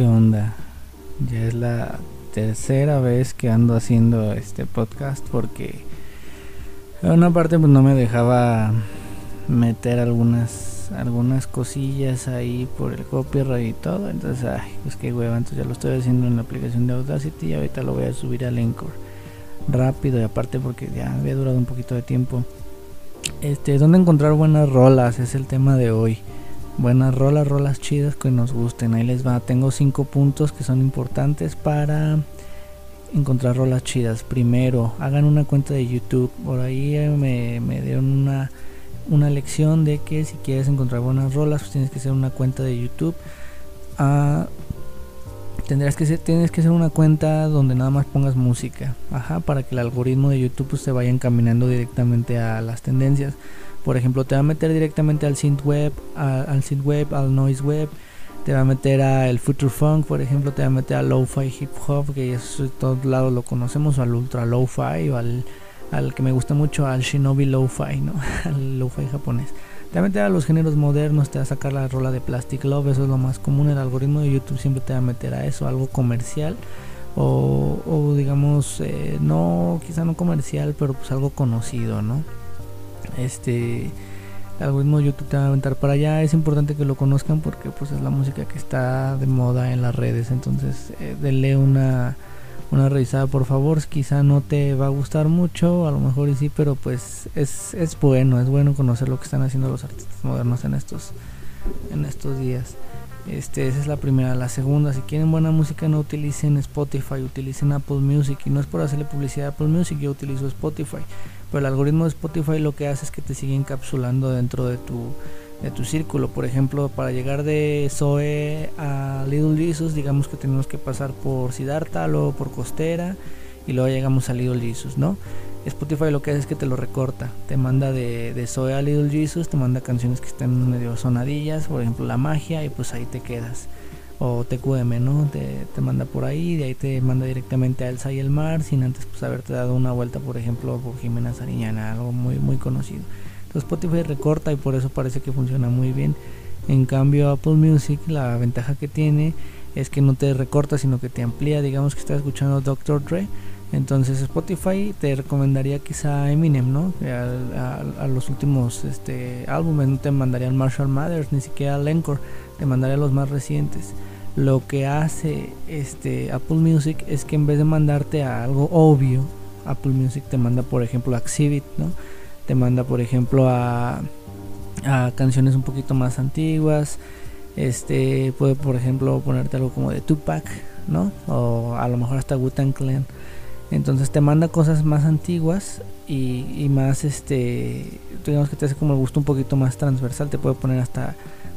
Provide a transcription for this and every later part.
¿Qué onda? Ya es la tercera vez que ando haciendo este podcast porque en una parte pues no me dejaba meter algunas algunas cosillas ahí por el copyright y todo. Entonces ay pues qué hueva. Entonces ya lo estoy haciendo en la aplicación de Audacity y ahorita lo voy a subir al Encore rápido y aparte porque ya había durado un poquito de tiempo. Este dónde encontrar buenas rolas es el tema de hoy buenas rolas, rolas chidas que nos gusten. Ahí les va. Tengo cinco puntos que son importantes para encontrar rolas chidas. Primero, hagan una cuenta de YouTube. Por ahí eh, me, me dieron una, una lección de que si quieres encontrar buenas rolas, pues tienes que hacer una cuenta de YouTube. Ah, tendrás que ser, tienes que hacer una cuenta donde nada más pongas música. Ajá, para que el algoritmo de YouTube pues, se vaya encaminando directamente a las tendencias. Por ejemplo, te va a meter directamente al synth web, al synth web, al noise web, te va a meter al future funk, por ejemplo, te va a meter al lo-fi hip hop, que eso de todos lados lo conocemos, o al ultra lo-fi, o al, al que me gusta mucho, al shinobi lo-fi, ¿no? al lo-fi japonés. Te va a meter a los géneros modernos, te va a sacar la rola de Plastic Love, eso es lo más común. El algoritmo de YouTube siempre te va a meter a eso, algo comercial. O, digamos, eh, no, quizá no comercial, pero pues algo conocido, ¿no? Este algoritmo de YouTube te va a aventar para allá. Es importante que lo conozcan porque pues es la música que está de moda en las redes. Entonces eh, denle una, una revisada por favor. Quizá no te va a gustar mucho, a lo mejor y sí, pero pues es, es bueno, es bueno conocer lo que están haciendo los artistas modernos en estos, en estos días. Este, esa es la primera. La segunda, si quieren buena música, no utilicen Spotify, utilicen Apple Music. Y no es por hacerle publicidad a Apple Music, yo utilizo Spotify. Pero el algoritmo de Spotify lo que hace es que te sigue encapsulando dentro de tu, de tu círculo. Por ejemplo, para llegar de Zoe a Little Jesus, digamos que tenemos que pasar por Siddhartha, luego por Costera y luego llegamos a Little Jesus, ¿no? Spotify lo que hace es que te lo recorta, te manda de, de Zoe a Little Jesus, te manda canciones que estén medio sonadillas, por ejemplo La Magia, y pues ahí te quedas. O TQM, ¿no? Te, manda por ahí, de ahí te manda directamente a Elsa y el Mar, sin antes pues haberte dado una vuelta, por ejemplo, por Jimena Sariñana, algo muy, muy conocido. Entonces Spotify recorta y por eso parece que funciona muy bien. En cambio Apple Music, la ventaja que tiene es que no te recorta, sino que te amplía, digamos que estás escuchando Dr. Dre entonces Spotify te recomendaría quizá Eminem, ¿no? A, los últimos este, álbumes no te mandarían Marshall Mathers, ni siquiera al Encore, te mandaría los más recientes. Lo que hace este Apple Music es que en vez de mandarte a algo obvio, Apple Music te manda por ejemplo a Exhibit, ¿no? Te manda por ejemplo a, a canciones un poquito más antiguas. Este puede por ejemplo ponerte algo como de Tupac, ¿no? O a lo mejor hasta Wu-Tang Clan entonces te manda cosas más antiguas y, más, este, digamos que te hace como el gusto un poquito más transversal. Te puede poner hasta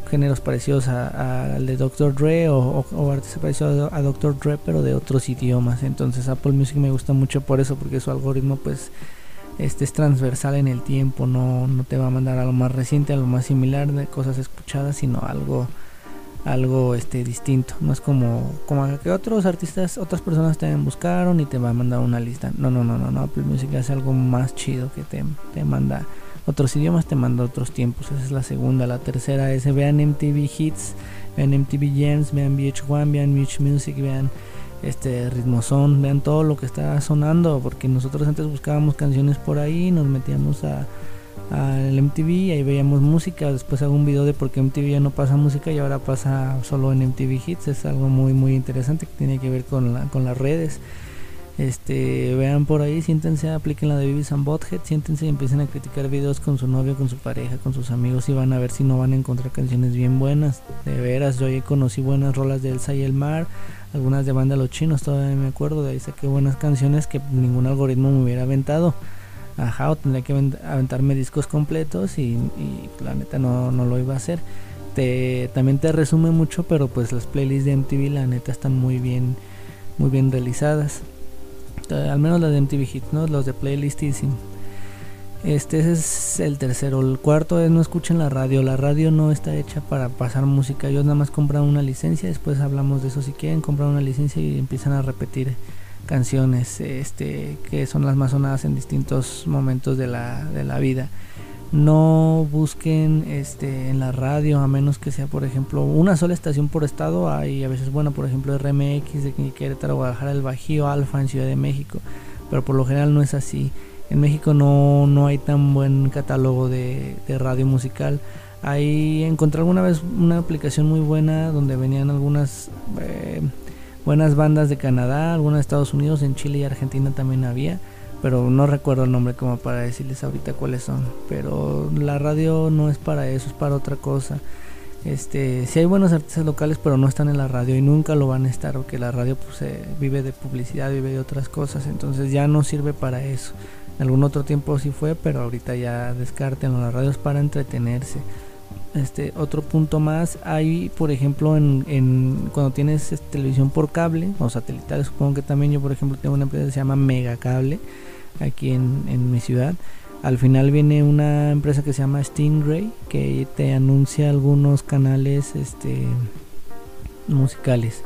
géneros parecidos al de Dr. Dre o, o, artistas parecidos a, Dr. Dre, pero de otros idiomas. Entonces Apple Music me gusta mucho por eso, porque su algoritmo pues este es transversal en el tiempo, no, no te va a mandar a lo más reciente, a lo más similar de cosas escuchadas, sino algo algo este distinto. No es como como que otros artistas otras personas te buscaron y te va a mandar una lista. No no no no no. Apple Music hace algo más chido que te, te manda otros idiomas te manda otros tiempos. Esa es la segunda. La tercera es vean MTV Hits vean MTV Gems vean VH1 vean Much Music vean este Ritmozone vean todo lo que está sonando porque nosotros antes buscábamos canciones por ahí nos metíamos a al MTV, ahí veíamos música, después hago un video de por qué MTV ya no pasa música y ahora pasa solo en MTV Hits, es algo muy muy interesante que tiene que ver con, la, con las redes. Este, vean por ahí, siéntense, apliquen la de Vivis and Bothead, siéntense y empiecen a criticar videos con su novio, con su pareja, con sus amigos y van a ver si no van a encontrar canciones bien buenas. De veras, yo ahí conocí buenas rolas de Elsa y el Mar, algunas de banda Los Chinos, todavía me acuerdo, de ahí saqué buenas canciones que ningún algoritmo me hubiera aventado ajá, o tendría que aventarme discos completos y, la neta no, no, lo iba a hacer. Te, también te resume mucho, pero pues las playlists de MTV la neta están muy bien, muy bien realizadas. Al menos las de MTV Hit, ¿no? Los de playlistísimo. Este es el tercero. El cuarto es no escuchen la radio. La radio no está hecha para pasar música. Ellos nada más compran una licencia. Después hablamos de eso si quieren. Compran una licencia y empiezan a repetir canciones este, que son las más sonadas en distintos momentos de la, de la vida. no busquen este en la radio a menos que sea por ejemplo una sola estación por estado. Hay a veces bueno por ejemplo RMX de Querétaro Guadalajara el Bajío Alfa en Ciudad de México pero por lo general no es así. En México no, no hay tan buen catálogo de, radio musical. Ahí encontré alguna vez una aplicación muy buena donde venían algunas eh, buenas bandas de Canadá algunas de Estados Unidos en Chile y Argentina también había pero no recuerdo el nombre como para decirles ahorita cuáles son. Pero la radio no es para eso, es para otra cosa. Este, sí hay buenos artistas locales, pero no están en la radio y nunca lo van a estar, porque la radio pues vive de publicidad, vive de otras cosas, entonces ya no sirve para eso. En algún otro tiempo sí fue, pero ahorita ya descarten, la radio es para entretenerse. Este, otro punto más, hay por ejemplo en, en cuando tienes este, televisión por cable o satelital, supongo que también yo por ejemplo tengo una empresa que se llama Megacable aquí en, mi ciudad. Al final viene una empresa que se llama Stingray que te anuncia algunos canales este, musicales.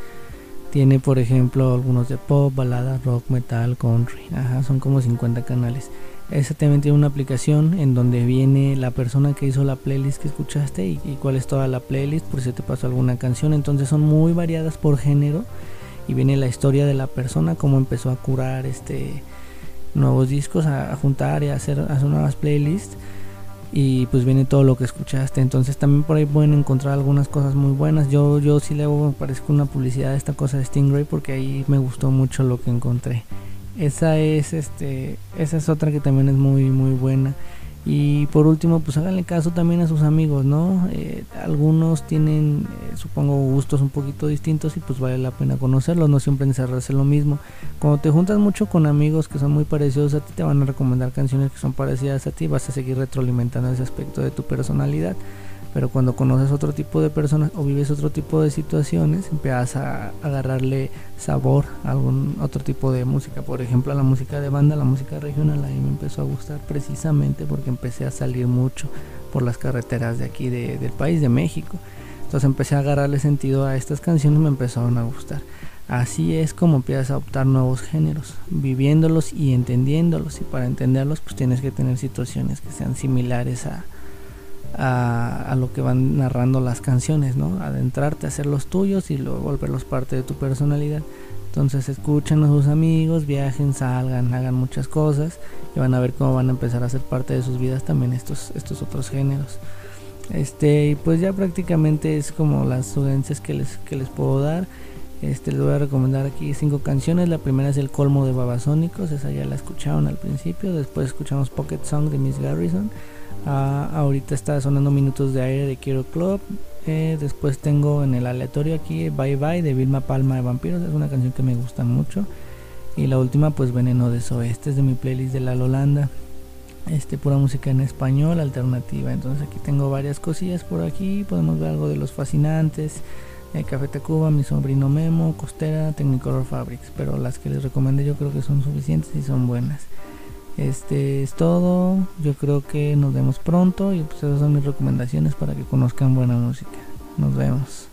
Tiene por ejemplo algunos de pop, balada, rock, metal, country. Son como 50 canales. Esa también tiene una aplicación en donde viene la persona que hizo la playlist que escuchaste y, cuál es toda la playlist por si te pasó alguna canción. Entonces son muy variadas por género y viene la historia de la persona, cómo empezó a curar este nuevos discos a, juntar y a hacer, hacer nuevas playlists y pues viene todo lo que escuchaste. Entonces también por ahí pueden encontrar algunas cosas muy buenas. Yo yo sí le hago parezco una publicidad a esta cosa de Stingray porque ahí me gustó mucho lo que encontré esa es este esa es otra que también es muy muy buena y por último, pues háganle caso también a sus amigos, ¿no? Eh, algunos tienen, eh, supongo, gustos un poquito distintos y pues vale la pena conocerlos, no siempre encerrarse lo mismo. Cuando te juntas mucho con amigos que son muy parecidos a ti, te van a recomendar canciones que son parecidas a ti, vas a seguir retroalimentando ese aspecto de tu personalidad pero cuando conoces otro tipo de personas o vives otro tipo de situaciones, empiezas a agarrarle sabor a algún otro tipo de música. Por ejemplo, a la música de banda, la música regional, a mí me empezó a gustar precisamente porque empecé a salir mucho por las carreteras de aquí del país, de México. Entonces empecé a agarrarle sentido a estas canciones me empezaron a gustar. Así es como empiezas a optar nuevos géneros, viviéndolos y entendiéndolos. Y para entenderlos, pues tienes que tener situaciones que sean similares a, a, lo que van narrando las canciones, ¿no? Adentrarte, hacer los tuyos y luego volverlos parte de tu personalidad. Entonces escuchen a sus amigos, viajen, salgan, hagan muchas cosas y van a ver cómo van a empezar a ser parte de sus vidas también estos, estos otros géneros. Este, y pues ya prácticamente es como las sugerencias que les, que les puedo dar. Este, les voy a recomendar aquí cinco canciones. La primera es El Colmo de Babasónicos, esa ya la escucharon al principio. Después escuchamos Pocket Song de Miss Garrison. Ah, ahorita está sonando Minutos de Aire de Quiero Club. Eh, después tengo en el aleatorio aquí Bye Bye de Vilma Palma de Vampiros. Es una canción que me gusta mucho. Y la última, pues Veneno de Este es de mi playlist de La Lolanda. Este, pura música en español, alternativa. Entonces aquí tengo varias cosillas por aquí. Podemos ver algo de los fascinantes. Eh, Café Tacuba, mi sobrino Memo, Costera, Technicolor Fabrics. Pero las que les recomendé yo creo que son suficientes y son buenas. Este es todo. Yo creo que nos vemos pronto y pues esas son mis recomendaciones para que conozcan buena música. Nos vemos.